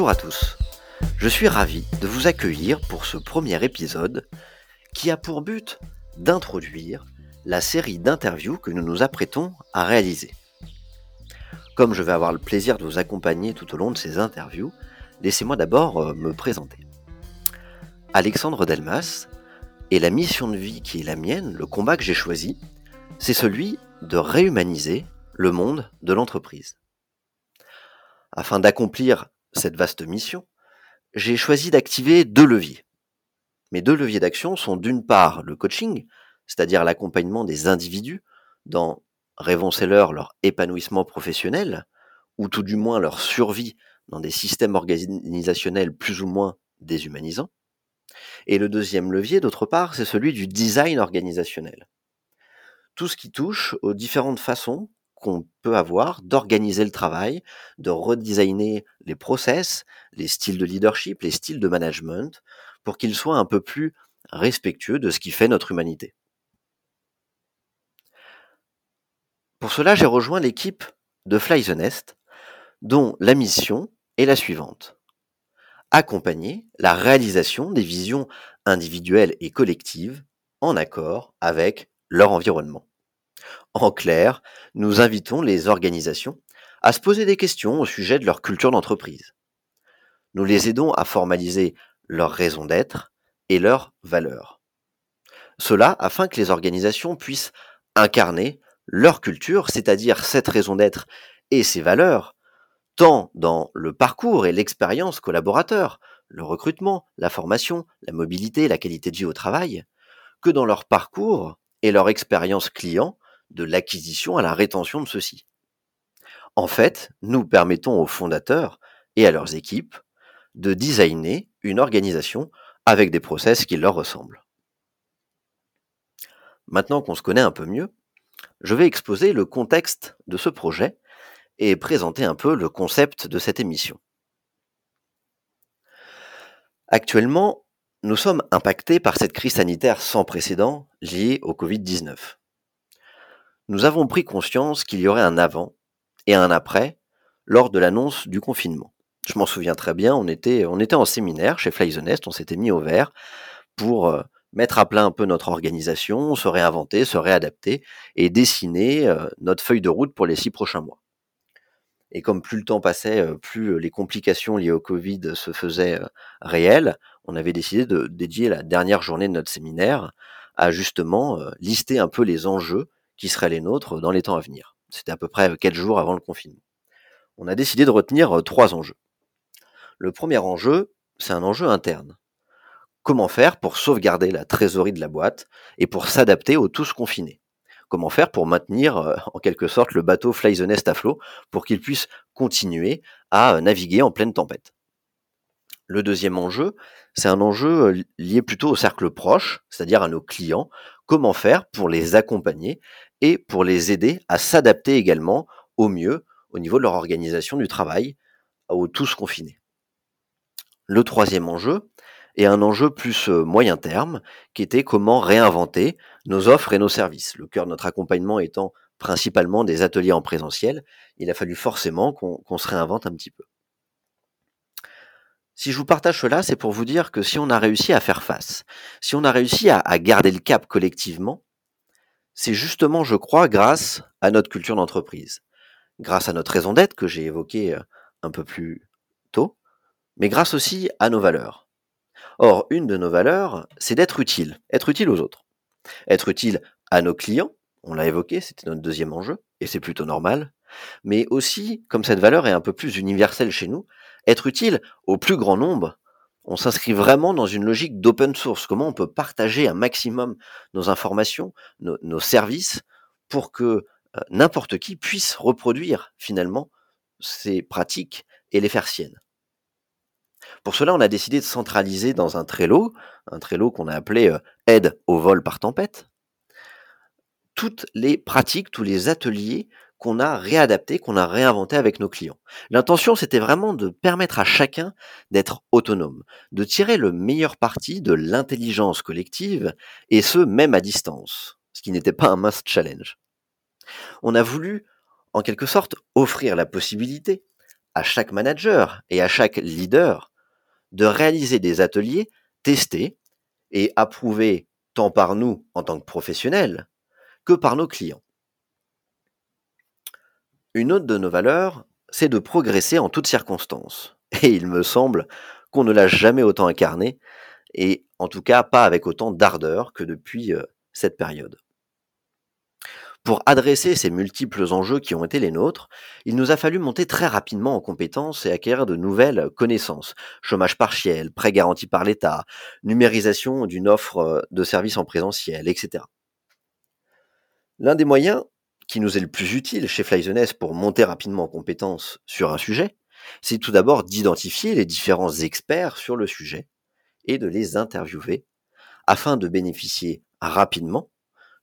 Bonjour à tous. Je suis ravi de vous accueillir pour ce premier épisode qui a pour but d'introduire la série d'interviews que nous nous apprêtons à réaliser. Comme je vais avoir le plaisir de vous accompagner tout au long de ces interviews, laissez-moi d'abord euh, me présenter. Alexandre Delmas, et la mission de vie qui est la mienne, le combat que j'ai choisi, c'est celui de réhumaniser le monde de l'entreprise. Afin d'accomplir cette vaste mission, j'ai choisi d'activer deux leviers. Mes deux leviers d'action sont d'une part le coaching, c'est-à-dire l'accompagnement des individus dans, rêvons-c'est-leur, leur épanouissement professionnel, ou tout du moins leur survie dans des systèmes organisationnels plus ou moins déshumanisants. Et le deuxième levier, d'autre part, c'est celui du design organisationnel. Tout ce qui touche aux différentes façons qu'on peut avoir d'organiser le travail, de redesigner les process, les styles de leadership, les styles de management, pour qu'ils soient un peu plus respectueux de ce qui fait notre humanité. Pour cela, j'ai rejoint l'équipe de Fly the Nest, dont la mission est la suivante. Accompagner la réalisation des visions individuelles et collectives en accord avec leur environnement. En clair, nous invitons les organisations à se poser des questions au sujet de leur culture d'entreprise. Nous les aidons à formaliser leur raison d'être et leurs valeurs. Cela afin que les organisations puissent incarner leur culture, c'est-à-dire cette raison d'être et ses valeurs, tant dans le parcours et l'expérience collaborateur, le recrutement, la formation, la mobilité, la qualité de vie au travail, que dans leur parcours et leur expérience client de l'acquisition à la rétention de ceux-ci. En fait, nous permettons aux fondateurs et à leurs équipes de designer une organisation avec des process qui leur ressemblent. Maintenant qu'on se connaît un peu mieux, je vais exposer le contexte de ce projet et présenter un peu le concept de cette émission. Actuellement, nous sommes impactés par cette crise sanitaire sans précédent liée au Covid-19 nous avons pris conscience qu'il y aurait un avant et un après lors de l'annonce du confinement. Je m'en souviens très bien, on était, on était en séminaire chez Fly the Nest, on s'était mis au vert pour euh, mettre à plat un peu notre organisation, se réinventer, se réadapter et dessiner euh, notre feuille de route pour les six prochains mois. Et comme plus le temps passait, euh, plus les complications liées au Covid se faisaient réelles, on avait décidé de dédier la dernière journée de notre séminaire à justement lister un peu les enjeux qui seraient les nôtres dans les temps à venir. C'était à peu près quatre jours avant le confinement. On a décidé de retenir euh, trois enjeux. Le premier enjeu, c'est un enjeu interne. Comment faire pour sauvegarder la trésorerie de la boîte et pour s'adapter aux tous confinés? Comment faire pour maintenir euh, en quelque sorte le bateau Fly the Nest à flot pour qu'il puisse continuer à euh, naviguer en pleine tempête? Le deuxième enjeu, c'est un enjeu lié plutôt au cercle proche, c'est-à-dire à nos clients. Comment faire pour les accompagner et pour les aider à s'adapter également au mieux au niveau de leur organisation du travail, aux tous confinés. Le troisième enjeu est un enjeu plus euh, moyen terme, qui était comment réinventer nos offres et nos services. Le cœur de notre accompagnement étant principalement des ateliers en présentiel, il a fallu forcément qu'on se réinvente un petit peu. Si je vous partage cela, c'est pour vous dire que si on a réussi à faire face, si on a réussi à garder le cap collectivement, c'est justement, je crois, grâce à notre culture d'entreprise, grâce à notre raison d'être que j'ai évoquée euh, un peu plus tôt, mais grâce aussi à nos valeurs. Or, une de nos valeurs, c'est d'être utile, être utile aux autres. Être utile à nos clients, on l'a évoqué, c'était notre deuxième enjeu, et c'est plutôt normal, mais aussi, comme cette valeur est un peu plus universelle chez nous, être utile au plus grand nombre on s'inscrit vraiment dans une logique d'open source. Comment on peut partager un maximum nos informations, nos, services, pour que euh, n'importe qui puisse reproduire finalement ces pratiques et les faire siennes. Pour cela, on a décidé de centraliser dans un Trello, un Trello qu'on a appelé euh, aide au vol par tempête, toutes les pratiques, tous les ateliers qu'on a réadapté, qu'on a réinventé avec nos clients. L'intention, c'était vraiment de permettre à chacun d'être autonome, de tirer le meilleur parti de l'intelligence collective, et ce, même à distance, ce qui n'était pas un must challenge. On a voulu, en quelque sorte, offrir la possibilité à chaque manager et à chaque leader de réaliser des ateliers testés et approuvés tant par nous en tant que professionnels que par nos clients. Une autre de nos valeurs, c'est de progresser en toutes circonstances. Et il me semble qu'on ne l'a jamais autant incarné, et en tout cas pas avec autant d'ardeur que depuis euh, cette période. Pour adresser ces multiples enjeux qui ont été les nôtres, il nous a fallu monter très rapidement en compétences et acquérir de nouvelles connaissances. Chômage partiel, prêt garanti par l'État, numérisation d'une offre euh, de services en présentiel, etc. L'un des moyens qui nous est le plus utile chez Flyzoness pour monter rapidement en compétences sur un sujet, c'est tout d'abord d'identifier les différents experts sur le sujet et de les interviewer afin de bénéficier rapidement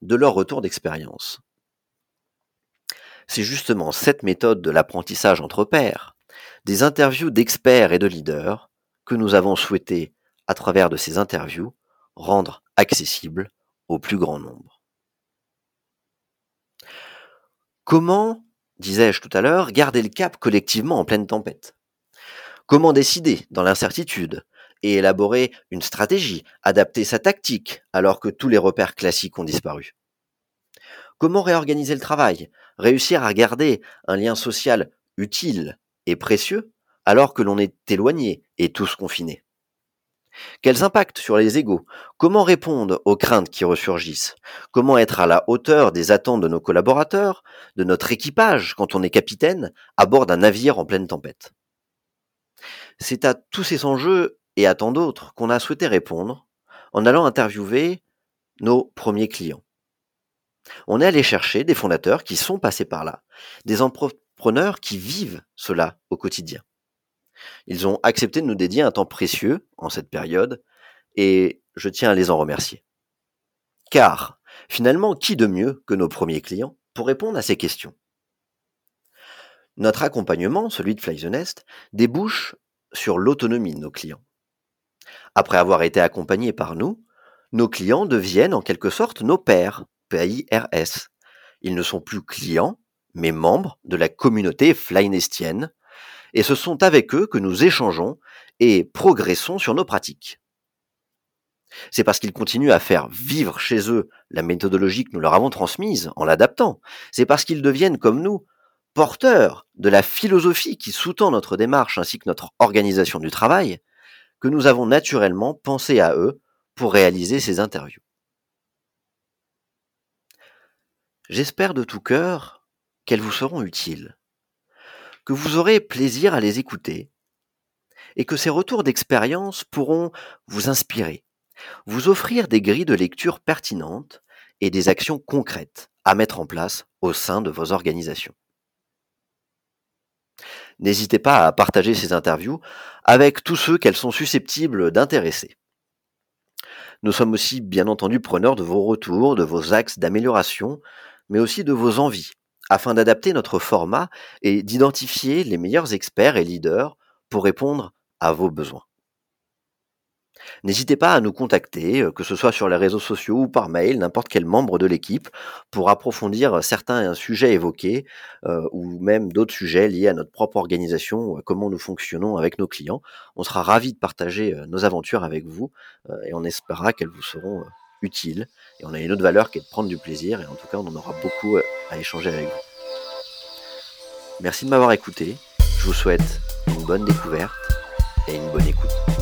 de leur retour d'expérience. C'est justement cette méthode de l'apprentissage entre pairs, des interviews d'experts et de leaders, que nous avons souhaité, à travers de ces interviews, rendre accessible au plus grand nombre. Comment, disais-je tout à l'heure, garder le cap collectivement en pleine tempête? Comment décider dans l'incertitude et élaborer une stratégie, adapter sa tactique alors que tous les repères classiques ont disparu? Comment réorganiser le travail Réussir à garder un lien social utile et précieux alors que l'on est éloigné et tous confinés? Quels impacts sur les égaux? Comment répondre aux craintes qui ressurgissent? Comment être à la hauteur des attentes de nos collaborateurs, de notre équipage quand on est capitaine à bord d'un navire en pleine tempête? C'est à tous ces enjeux et à tant d'autres qu'on a souhaité répondre en allant interviewer nos premiers clients. On est allé chercher des fondateurs qui sont passés par là, des entrepreneurs qui vivent cela au quotidien. Ils ont accepté de nous dédier un temps précieux en cette période et je tiens à les en remercier. Car, finalement, qui de mieux que nos premiers clients pour répondre à ces questions? Notre accompagnement, celui de Fly the débouche sur l'autonomie de nos clients. Après avoir été accompagnés par nous, nos clients deviennent en quelque sorte nos pères, PIRS. Ils ne sont plus clients, mais membres de la communauté flynestienne, et ce sont avec eux que nous échangeons et progressons sur nos pratiques. C'est parce qu'ils continuent à faire vivre chez eux la méthodologie que nous leur avons transmise en l'adaptant. C'est parce qu'ils deviennent comme nous porteurs de la philosophie qui sous-tend notre démarche ainsi que notre organisation du travail que nous avons naturellement pensé à eux pour réaliser ces interviews. J'espère de tout cœur qu'elles vous seront utiles, que vous aurez plaisir à les écouter, et que ces retours d'expérience pourront vous inspirer, vous offrir des grilles de lecture pertinentes et des actions concrètes à mettre en place au sein de vos organisations. N'hésitez pas à partager ces interviews avec tous ceux qu'elles sont susceptibles d'intéresser. Nous sommes aussi bien entendu preneurs de vos retours, de vos axes d'amélioration, mais aussi de vos envies, afin d'adapter notre format et d'identifier les meilleurs experts et leaders pour répondre à vos besoins. N'hésitez pas à nous contacter, euh, que ce soit sur les réseaux sociaux ou par mail, n'importe quel membre de l'équipe, pour approfondir certains sujets évoqués euh, ou même d'autres sujets liés à notre propre organisation, comment nous fonctionnons avec nos clients. On sera ravis de partager euh, nos aventures avec vous et on espérera qu'elles vous seront utile. Et on a une autre valeur qui est de prendre du plaisir. Et en tout cas, on en aura beaucoup euh, à échanger avec vous. Merci de m'avoir écouté. Je vous souhaite une bonne découverte et une bonne écoute.